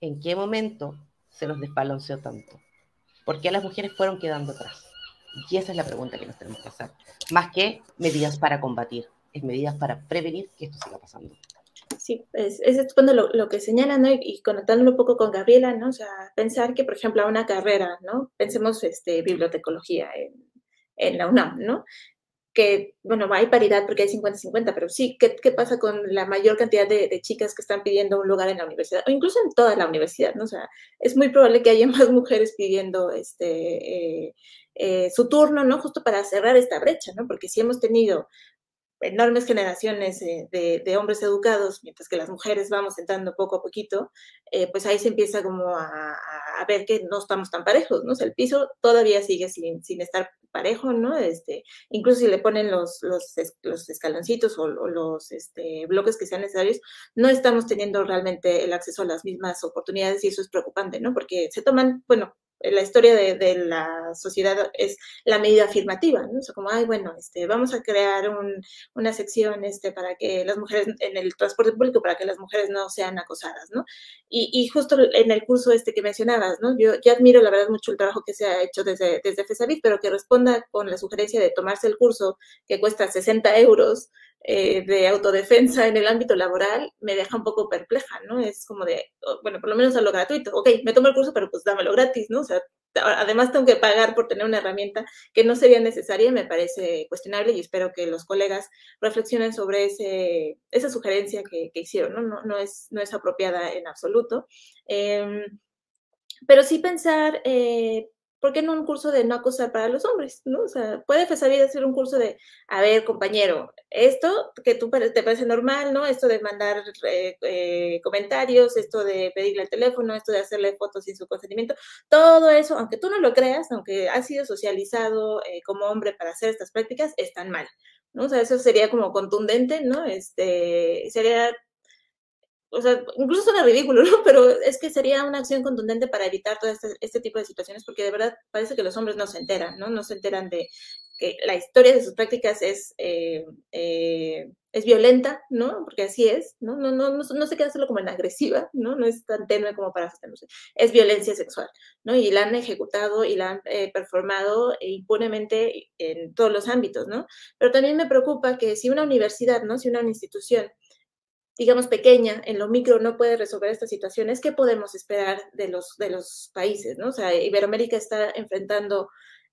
¿En qué momento se nos desbalanceó tanto? ¿Por qué las mujeres fueron quedando atrás? Y esa es la pregunta que nos tenemos que hacer. Más que medidas para combatir, es medidas para prevenir que esto siga pasando. Sí, es, es cuando lo, que señalan, ¿no? Y, conectándolo un poco con Gabriela, ¿no? O sea, pensar que, por ejemplo, a una carrera, ¿no? Pensemos este, bibliotecología en, en la UNAM, ¿no? que, bueno, hay paridad porque hay 50-50, pero sí, ¿qué, ¿qué, pasa con la mayor cantidad de, chicas que están pidiendo un lugar en la universidad? O incluso en toda la universidad, ¿no? O sea, es muy probable que haya <laughs> más mujeres pidiendo este, eh, eh, su turno, ¿no? Justo para cerrar esta brecha, ¿no? Porque si hemos tenido enormes generaciones eh, de, hombres educados, mientras que las mujeres vamos entrando poco a poquito, eh, pues ahí se empieza como a, ver que no estamos tan parejos, ¿no? O el piso todavía sigue sin, estar parejo, ¿no? Este, incluso si le ponen los, los, escaloncitos o, los este, bloques que sean necesarios, no estamos teniendo realmente el acceso a las mismas oportunidades y eso es preocupante, ¿no? Porque se toman, bueno, la historia de, la sociedad es la medida afirmativa, ¿no? O sea, como, ay, bueno, este, vamos a crear una sección este, para que las mujeres, en el transporte público, para que las mujeres no sean acosadas, ¿no? Y, justo en el curso este que mencionabas, ¿no? Yo, yo, admiro, la verdad, mucho el trabajo que se ha hecho desde, desde FESAVIT, pero que responda con la sugerencia de tomarse el curso que cuesta 60 euros, eh, de autodefensa en el ámbito laboral me deja un poco perpleja, ¿no? Es como de, bueno, por lo menos a lo gratuito. Ok, me tomo el curso, pero pues dámelo gratis, ¿no? O sea, además tengo que pagar por tener una herramienta que no sería necesaria, me parece cuestionable y espero que los colegas reflexionen sobre ese, esa sugerencia que, hicieron, ¿no? No, no, es, no es apropiada en absoluto. Em, pero sí pensar, eh, ¿por qué no un curso de no acosar para los hombres? ¿no? O sea, puede FESAVID ser un curso de, a ver, compañero, esto que tú te parece normal, ¿no? Esto de mandar eh, eh, comentarios, esto de pedirle el teléfono, esto de hacerle fotos sin su consentimiento, todo eso, aunque tú no lo creas, aunque has sido socializado como hombre para hacer estas prácticas, están mal. ¿no? O sea, eso sería como contundente, ¿no? Este, sería o sea, incluso suena ridículo, ¿no? <laughs> Pero es que sería una acción contundente para evitar todo este, este, tipo de situaciones, porque de verdad parece que los hombres no se enteran, ¿no? No se enteran de que la historia de sus prácticas es, eh, eh, es violenta, ¿no? Porque así es, ¿no? No, no, no, no se queda solo como en agresiva, ¿no? No es tan tenue como para asustarnos. Es violencia sexual, ¿no? Y la han ejecutado y la han eh, performado impunemente en todos los ámbitos, ¿no? Pero también me preocupa que si una universidad, ¿no? Si una institución digamos, pequeña, en lo micro, no puede resolver estas situaciones, ¿qué podemos esperar de los, de los países? ¿no? O sea, Iberoamérica está enfrentando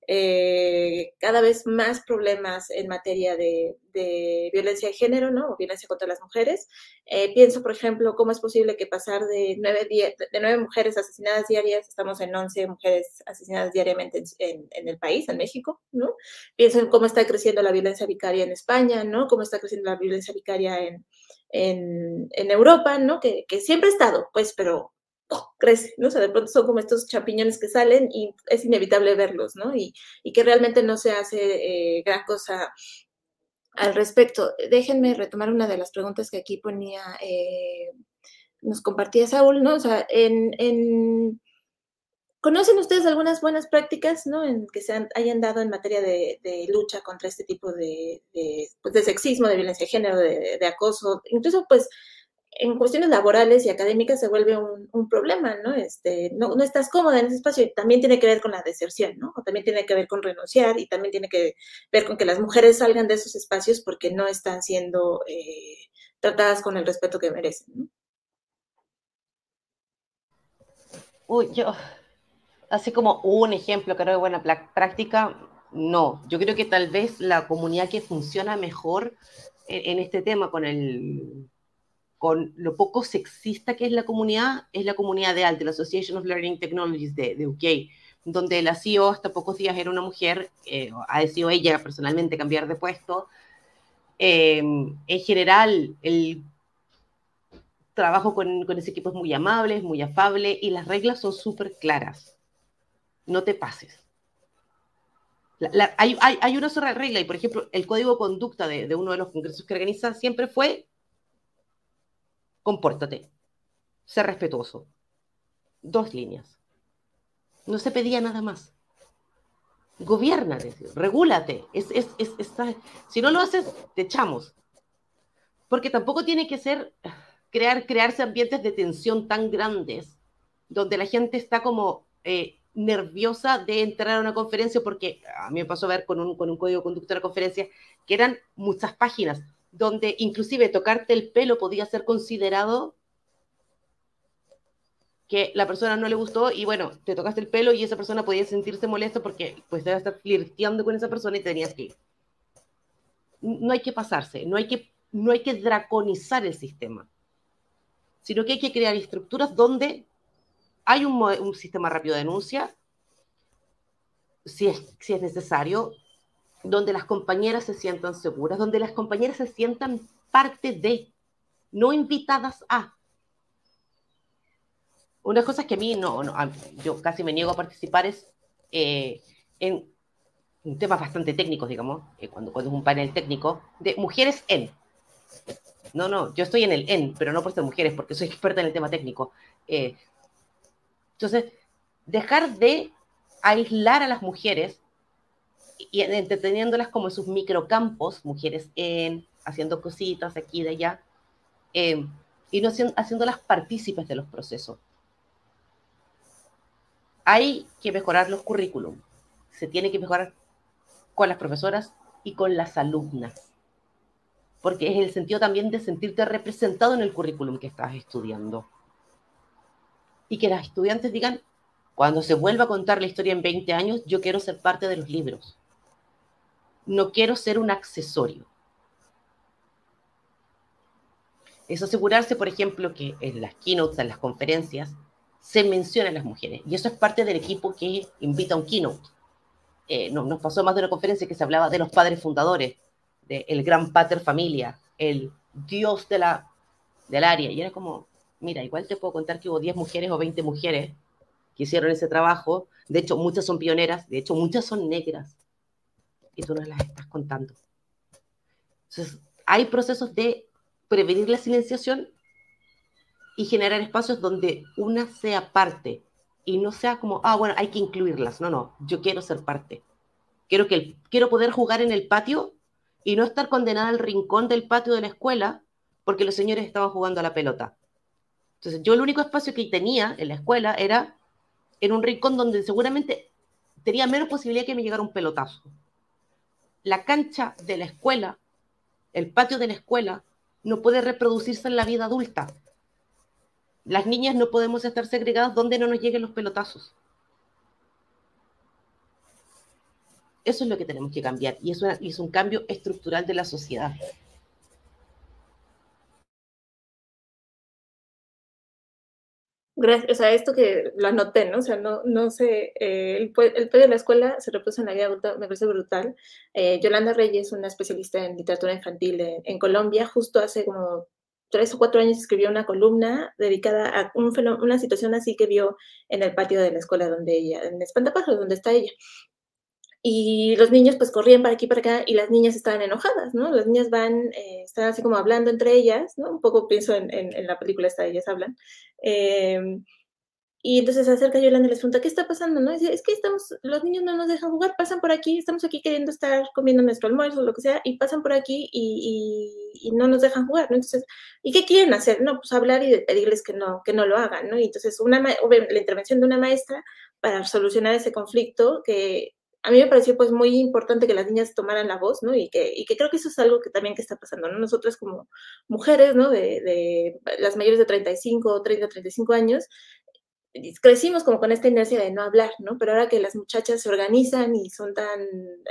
eh, cada vez más problemas en materia de, violencia de género, ¿no? Violencia contra las mujeres. Eh, pienso, por ejemplo, cómo es posible que pasar de nueve, mujeres asesinadas diarias, estamos en once mujeres asesinadas diariamente en, el país, en México, ¿no? Pienso en cómo está creciendo la violencia vicaria en España, ¿no? Cómo está creciendo la violencia vicaria en, en, Europa, ¿no? Que, que, siempre ha estado, pues, pero. Crece, ¿no? O sea, de pronto son como estos champiñones que salen y es inevitable verlos, ¿no? Y, y que realmente no se hace eh, gran cosa al respecto. Déjenme retomar una de las preguntas que aquí ponía, eh, nos compartía Saúl, ¿no? O sea, en, en ¿Conocen ustedes algunas buenas prácticas ¿no? en que se hayan dado en materia de, lucha contra este tipo de, pues, de, sexismo, de violencia de género, de, acoso? Incluso, pues, en cuestiones laborales y académicas se vuelve un, problema, ¿no? Este, ¿no? No estás cómoda en ese espacio también tiene que ver con la deserción, ¿no? También tiene que ver con renunciar y también tiene que ver con que las mujeres salgan de esos espacios porque no están siendo eh, tratadas con el respeto que merecen, ¿no? Uy, yo, así como un ejemplo, creo de buena práctica, no. Yo creo que tal vez la comunidad que funciona mejor en, este tema con el con lo poco sexista que es la comunidad, es la comunidad de ALTE, la Association of Learning Technologies de, de UK, donde la CEO hasta pocos días era una mujer, eh, ha decidido ella personalmente cambiar de puesto. Eh, en general, el trabajo con, con, ese equipo es muy amable, es muy afable y las reglas son súper claras no te pases. hay, una sola regla, y por ejemplo, el código de conducta de, uno de los congresos que organiza siempre fue compórtate, sé respetuoso. Dos líneas. No se pedía nada más. Gobiernate, regúlate. Si no lo haces, te echamos. Porque tampoco tiene que ser crear, crearse ambientes de tensión tan grandes donde la gente está como eh, nerviosa de entrar a una conferencia porque a mí me pasó a ver con un, con un código de conducta de la conferencia que eran muchas páginas donde inclusive tocarte el pelo podía ser considerado que la persona no le gustó y bueno, te tocaste el pelo y esa persona podía sentirse molesta porque pues debe estar flirteando con esa persona y tenías que. No hay que pasarse, no hay que, no hay que draconizar el sistema, sino que hay que crear estructuras donde hay un, sistema rápido de denuncia, si es, si es necesario, donde las compañeras se sientan seguras, donde las compañeras se sientan parte de, no invitadas a. Una cosa que a mí no, yo casi me niego a participar es eh, en temas bastante técnicos, digamos, eh, cuando, cuando es un panel técnico, de mujeres en. No, no, yo estoy en el en, pero no por ser mujeres, porque soy experta en el tema técnico. Eh, entonces, dejar de aislar a las mujeres y entreteniéndolas como en sus microcampos, mujeres en, haciendo cositas aquí y de allá, em, y no haciéndolas partícipes de los procesos. Hay que mejorar los currículum. Se tiene que mejorar con las profesoras y con las alumnas. Porque es el sentido también de sentirte representado en el currículum que estás estudiando y que las estudiantes digan, Cuando se vuelva a contar la historia en 20 años, yo quiero ser parte de los libros. No quiero ser un accesorio. Es asegurarse, por ejemplo, que en las keynotes, en las conferencias, se mencionan las mujeres. Y eso es parte del equipo que invita a un keynote. Eh, nos pasó más de una conferencia que se hablaba de los padres fundadores, del gran pater familia, el dios de la, del área. Y era como, mira, igual te puedo contar que hubo 10 mujeres o 20 mujeres que hicieron ese trabajo. De hecho, muchas son pioneras, de hecho, muchas son negras. Y tú no las estás contando. Entonces, hay procesos de prevenir la silenciación y generar espacios donde una sea parte y no sea como, ah, bueno, hay que incluirlas. No, no, yo quiero ser parte. Quiero, que quiero poder jugar en el patio y no estar condenada al rincón del patio de la escuela porque los señores estaban jugando a la pelota. Entonces, yo el único espacio que tenía en la escuela era en un rincón donde seguramente tenía menos posibilidad que me llegara un pelotazo. La cancha de la escuela, el patio de la escuela, no puede reproducirse en la vida adulta. Las niñas no podemos estar segregadas donde no nos lleguen los pelotazos. Eso es lo que tenemos que cambiar y eso es un cambio estructural de la sociedad. Gracias, o sea, esto que lo anoté, ¿no? O sea, no, no sé, eh, el, el de la escuela se reproduce en la vida adulta, me parece brutal. Eh, Yolanda Reyes, una especialista en literatura infantil en, Colombia, justo hace como tres o cuatro años escribió una columna dedicada a un una situación así que vio en el patio de la escuela donde ella, en Espantapájaros, donde está ella y los niños pues corrían para aquí para acá y las niñas estaban enojadas, ¿no? Las niñas van, eh, están así como hablando entre ellas, ¿no? Un poco pienso en, en, la película esta, ellas hablan. Em, y entonces se acerca Yolanda y les pregunta, ¿qué está pasando? ¿no? dice, es que estamos, los niños no nos dejan jugar, pasan por aquí, estamos aquí queriendo estar comiendo nuestro almuerzo o lo que sea, y pasan por aquí y, y, no nos dejan jugar, ¿no? Entonces, ¿y qué quieren hacer? No, pues hablar y pedirles que no, que no lo hagan, ¿no? Y entonces, una, la intervención de una maestra para solucionar ese conflicto que a mí me pareció pues muy importante que las niñas tomaran la voz, ¿no? Y que, y que creo que eso es algo que también que está pasando, ¿no? Nosotras como mujeres, ¿no? De, de las mayores de 35, 30, 35 años, crecimos como con esta inercia de no hablar, ¿no? Pero ahora que las muchachas se organizan y son tan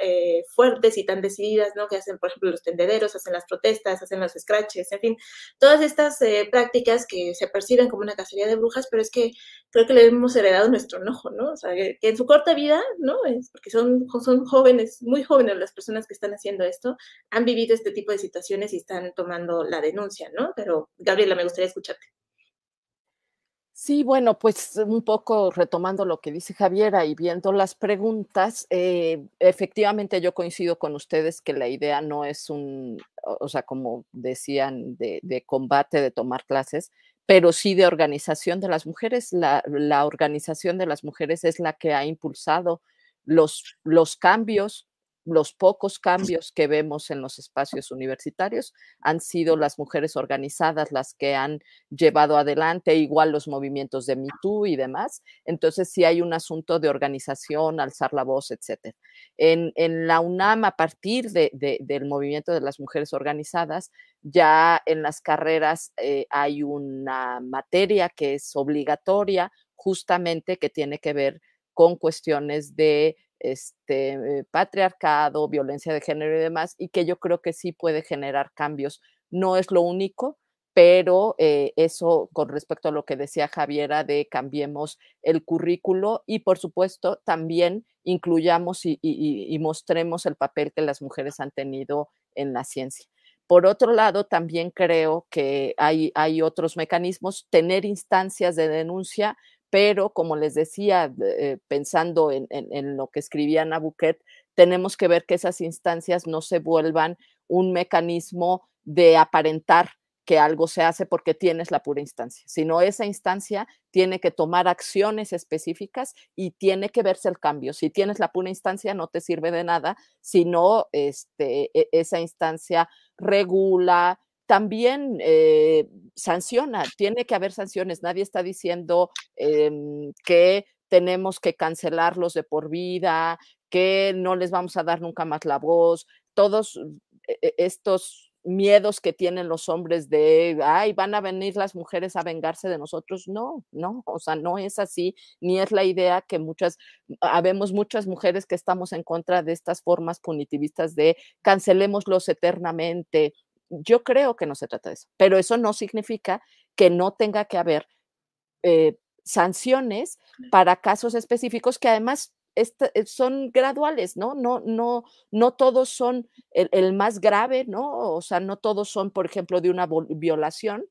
eh, fuertes y tan decididas, ¿no? Que hacen, por ejemplo, los tendederos, hacen las protestas, hacen los scratches, en fin, todas estas eh, prácticas que se perciben como una cacería de brujas, pero es que creo que le hemos heredado nuestro enojo, ¿no? O sea, que, en su corta vida, ¿no? Es porque son, son jóvenes, muy jóvenes las personas que están haciendo esto, han vivido este tipo de situaciones y están tomando la denuncia, ¿no? Pero, Gabriela, me gustaría escucharte. Sí, bueno, pues un poco retomando lo que dice Javiera y viendo las preguntas, eh, efectivamente yo coincido con ustedes que la idea no es un, o sea, como decían, de, combate, de tomar clases, pero sí de organización de las mujeres. La, la, organización de las mujeres es la que ha impulsado los, los cambios los pocos cambios que vemos en los espacios universitarios han sido las mujeres organizadas las que han llevado adelante igual los movimientos de MeToo y demás. Entonces sí hay un asunto de organización, alzar la voz, etc. En, la UNAM, a partir del movimiento de las mujeres organizadas, ya en las carreras eh, hay una materia que es obligatoria justamente que tiene que ver con cuestiones de este, eh, patriarcado, violencia de género y demás, y que yo creo que sí puede generar cambios. No es lo único, pero eh, eso con respecto a lo que decía Javiera de cambiemos el currículo y por supuesto también incluyamos y, mostremos el papel que las mujeres han tenido en la ciencia. Por otro lado, también creo que hay, hay otros mecanismos, tener instancias de denuncia pero como les decía, eh, pensando en, lo que escribía Nabuquet, tenemos que ver que esas instancias no se vuelvan un mecanismo de aparentar que algo se hace porque tienes la pura instancia, sino esa instancia tiene que tomar acciones específicas y tiene que verse el cambio. Si tienes la pura instancia no te sirve de nada, sino este, e, esa instancia regula, también eh, sanciona, tiene que haber sanciones. Nadie está diciendo em, que tenemos que cancelarlos de por vida, que no les vamos a dar nunca más la voz. Todos e, e, estos miedos que tienen los hombres de, ay, van a venir las mujeres a vengarse de nosotros. No, no, o sea, no es así, ni es la idea que muchas, habemos muchas mujeres que estamos en contra de estas formas punitivistas de cancelémoslos eternamente. Yo creo que no se trata de eso, pero eso no significa que no tenga que haber eh, sanciones para casos específicos que además eh, son graduales, ¿no? No, no, no todos son el, más grave, ¿no? O sea, no todos son, por ejemplo, de una violación,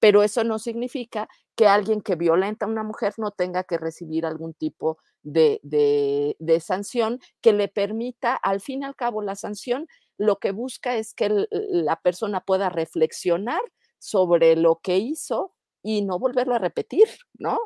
pero eso no significa que alguien que violenta a una mujer no tenga que recibir algún tipo de, de, sanción que le permita, al fin y al cabo, la sanción lo que busca es que la persona pueda reflexionar sobre lo que hizo y no volverlo a repetir, ¿no?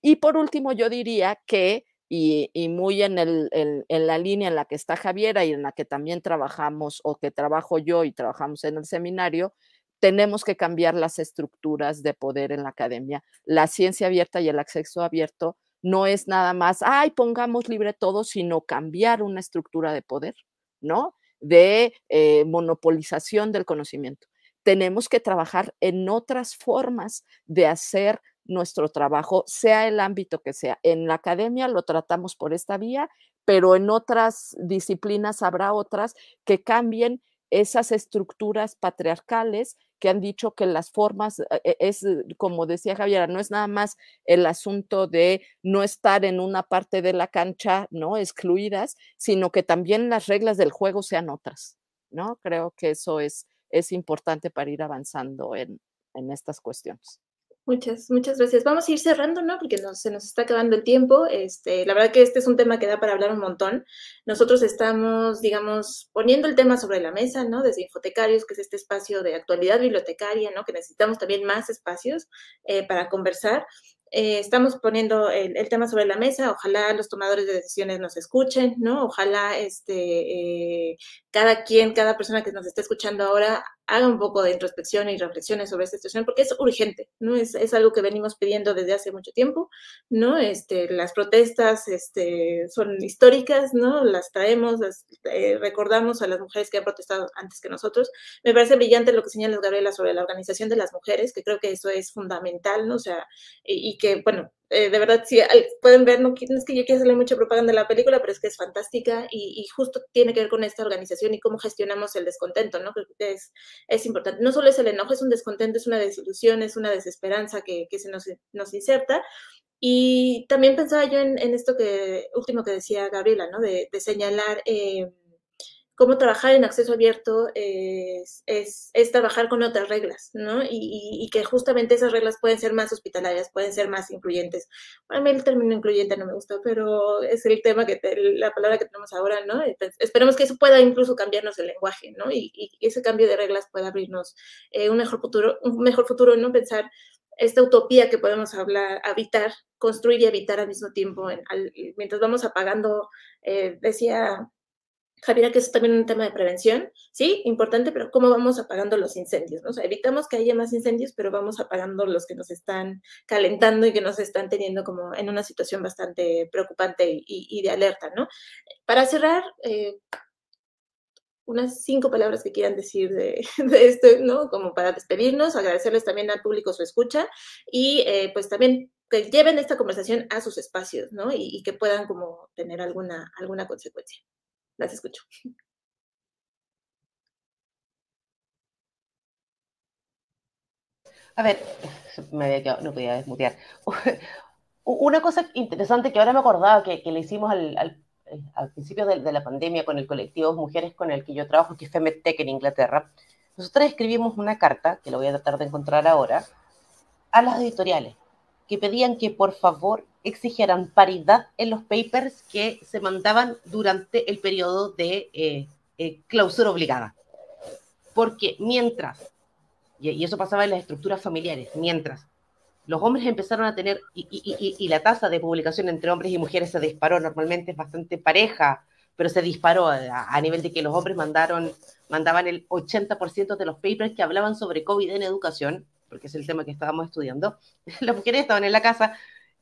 Y por último, yo diría que y, muy en, el, en, la línea en la que está Javiera y en la que también trabajamos o que trabajo yo y trabajamos en el seminario, tenemos que cambiar las estructuras de poder en la academia. La ciencia abierta y el acceso abierto no es nada más, ay, pongamos libre todo, sino cambiar una estructura de poder, ¿no? De eh, monopolización del conocimiento. Tenemos que trabajar en otras formas de hacer nuestro trabajo, sea el ámbito que sea. En la academia lo tratamos por esta vía, pero en otras disciplinas habrá otras que cambien esas estructuras patriarcales que han dicho que las formas, eh, eh, es como decía Javier, no es nada más el asunto de no estar en una parte de la cancha, ¿no? Excluidas, sino que también las reglas del juego sean otras, ¿no? Creo que eso es, es importante para ir avanzando en, en estas cuestiones. Muchas, muchas gracias. Vamos a ir cerrando, ¿no? Porque se nos está acabando el tiempo. Este, la verdad que este es un tema que da para hablar un montón. Nosotros estamos, digamos, poniendo el tema sobre la mesa, ¿no? Desde Infotecarios, que es este espacio de actualidad bibliotecaria, ¿no? Que necesitamos también más espacios eh, para conversar. Eh, estamos poniendo el, tema sobre la mesa, ojalá los tomadores de decisiones nos escuchen, ¿no? Ojalá este, eh, cada quien, cada persona que nos esté escuchando ahora haga un poco de introspección y reflexiones sobre esta situación, porque es urgente, ¿no? Es, es algo que venimos pidiendo desde hace mucho tiempo, ¿no? Este, las protestas este, son históricas, ¿no? Las traemos, las, eh, recordamos a las mujeres que han protestado antes que nosotros. Me parece brillante lo que señala Gabriela sobre la organización de las mujeres, que creo que eso es fundamental, ¿no? O sea, y, y que, bueno, eh, de verdad, sí, pueden ver, no, es que yo quiera hacerle mucha propaganda de la película, pero es que es fantástica y, justo tiene que ver con esta organización y cómo gestionamos el descontento, ¿no? Creo que es, es importante. No solo es el enojo, es un descontento, es una desilusión, es una desesperanza que, que se nos, nos, inserta. Y también pensaba yo en, en, esto que último que decía Gabriela, ¿no? De, de señalar... Eh, cómo trabajar en acceso abierto es, es, es trabajar con otras reglas, ¿no? Y, y, que justamente esas reglas pueden ser más hospitalarias, pueden ser más incluyentes. A mí el término incluyente no me gusta, pero es el tema que, la palabra que tenemos ahora, ¿no? Pues, esperemos que eso pueda incluso cambiarnos el lenguaje, ¿no? Y, y ese cambio de reglas pueda abrirnos eh, un mejor futuro, un mejor futuro, ¿no? Pensar esta utopía que podemos hablar, habitar, construir y habitar al mismo tiempo, en, al, mientras vamos apagando, eh, decía Javier, que es también un tema de prevención, sí, importante, pero cómo vamos apagando los incendios, ¿no? O sea, evitamos que haya más incendios, pero vamos apagando los que nos están calentando y que nos están teniendo como en una situación bastante preocupante y, de alerta, ¿no? Para cerrar, eh, unas cinco palabras que quieran decir <laughs> de, esto, ¿no? Como para despedirnos, agradecerles también al público su escucha y eh, pues también que lleven esta conversación a sus espacios, ¿no? Y, y que puedan como tener alguna, alguna consecuencia. Las escucho. A ver, <laughs> me había quedado, no podía desmutear. <laughs> Una cosa interesante que ahora me acordaba que, le hicimos al, al, al principio de, de, la pandemia con el colectivo Mujeres con el que yo trabajo, que es FEMETEC en Inglaterra, nosotros escribimos una carta, que la voy a tratar de encontrar ahora, a las editoriales, que pedían que por favor exigieran paridad en los papers que se mandaban durante el periodo de eh, eh, clausura obligada. Porque mientras, y, eso pasaba en las estructuras familiares, mientras los hombres empezaron a tener, y, la tasa de publicación entre hombres y mujeres se disparó, normalmente es bastante pareja, pero se disparó a, nivel de que los hombres mandaron, mandaban el 80% de los papers que hablaban sobre COVID en educación, porque es el tema que estábamos estudiando, <laughs> las mujeres estaban en la casa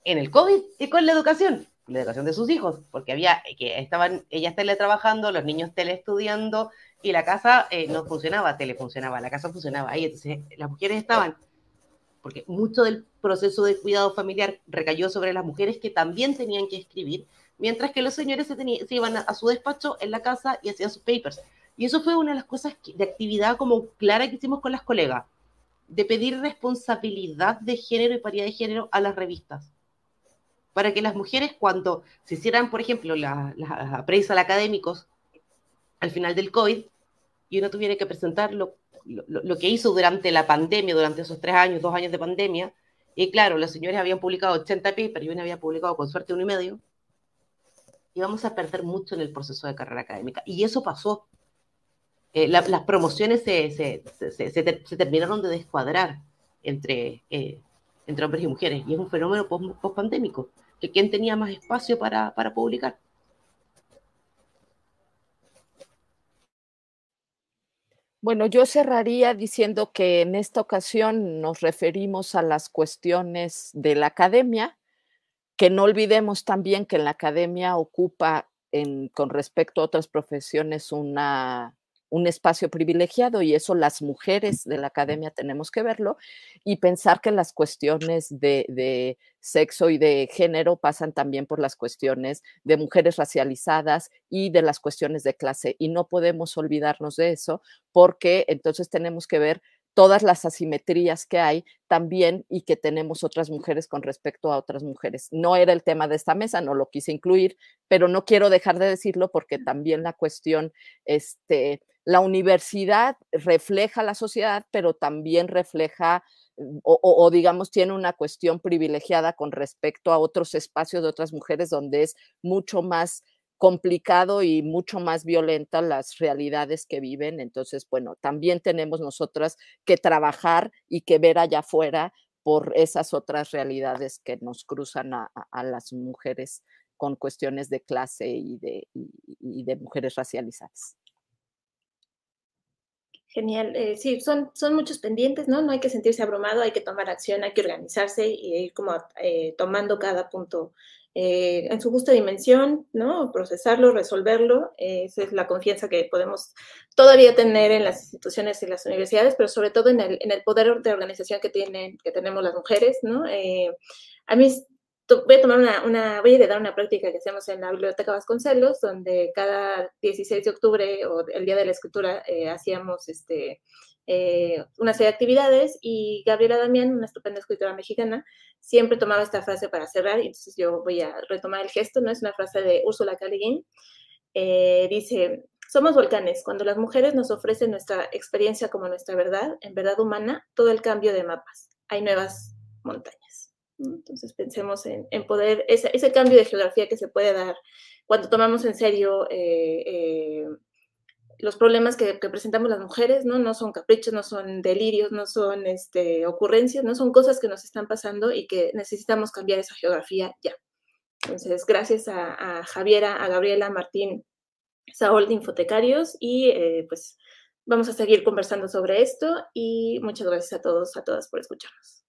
en el COVID y con la educación, la educación de sus hijos, porque había que estaban ellas teletrabajando, los niños teleestudiando, y la casa eh, no funcionaba, telefuncionaba, la casa funcionaba ahí. Entonces, las mujeres estaban, porque mucho del proceso de cuidado familiar recayó sobre las mujeres que también tenían que escribir, mientras que los señores se, se iban a, su despacho en la casa y hacían sus papers. Y eso fue una de las cosas de actividad como clara que hicimos con las colegas, de pedir responsabilidad de género y paridad de género a las revistas. Para que las mujeres, cuando se hicieran, por ejemplo, las la appraisal académicos al final del COVID, y uno tuviera que presentar lo, lo, que hizo durante la pandemia, durante esos tres años, dos años de pandemia, y claro, los señores habían publicado 80 papers y uno había publicado con suerte uno y medio, íbamos a perder mucho en el proceso de carrera académica. Y eso pasó. Eh, las promociones se, se, se, terminaron de descuadrar entre, eh, entre hombres y mujeres. Y es un fenómeno post-pandémico, que quién tenía más espacio para, para publicar. Bueno, yo cerraría diciendo que en esta ocasión nos referimos a las cuestiones de la academia, que no olvidemos también que la academia ocupa con respecto a otras profesiones una un espacio privilegiado y eso las mujeres de la academia tenemos que verlo y pensar que las cuestiones de, sexo y de género pasan también por las cuestiones de mujeres racializadas y de las cuestiones de clase y no podemos olvidarnos de eso porque entonces tenemos que ver todas las asimetrías que hay también y que tenemos otras mujeres con respecto a otras mujeres. No era el tema de esta mesa, no lo quise incluir, pero no quiero dejar de decirlo porque también la cuestión este, la universidad refleja la sociedad, pero también refleja mm, o, digamos tiene una cuestión privilegiada con respecto a otros espacios de otras mujeres donde es mucho más complicado y mucho más violenta las realidades que viven. Entonces, bueno, también tenemos nosotras que trabajar y que ver allá afuera por esas otras realidades que nos cruzan a, las mujeres con cuestiones de clase y de, y de mujeres racializadas. Genial. Eh, sí, son, son muchos pendientes, ¿no? No hay que sentirse abrumado, hay que tomar acción, hay que organizarse y ir como eh, tomando cada punto eh, en su justa dimensión, ¿no? Procesarlo, resolverlo. esa es la confianza que podemos todavía tener en las instituciones y las universidades, pero sobre todo en el, en el poder de organización que, tienen, que tenemos las mujeres, ¿no? a mí voy a tomar una, una, voy a dar una práctica que hacemos en la Biblioteca Vasconcelos, donde cada 16 de octubre o el Día de la Escritura eh, hacíamos este, eh, una serie de actividades y Gabriela Damián, una estupenda escritora mexicana, siempre tomaba esta frase para cerrar y entonces yo voy a retomar el gesto, ¿no? Es una frase de Úrsula K. Eh, dice, somos volcanes. Cuando las mujeres nos ofrecen nuestra experiencia como nuestra verdad, en verdad humana, todo el cambio de mapas. Hay nuevas montañas. Entonces pensemos en, poder, ese, ese, cambio de geografía que se puede dar cuando tomamos en serio eh, eh, los problemas que, presentamos las mujeres, ¿no? No son caprichos, no son delirios, no son este, ocurrencias, no son cosas que nos están pasando y que necesitamos cambiar esa geografía ya. Entonces, gracias a, Javiera, a Gabriela, Martín, Saúl de Infotecarios y eh, pues vamos a seguir conversando sobre esto y muchas gracias a todos, a todas por escucharnos.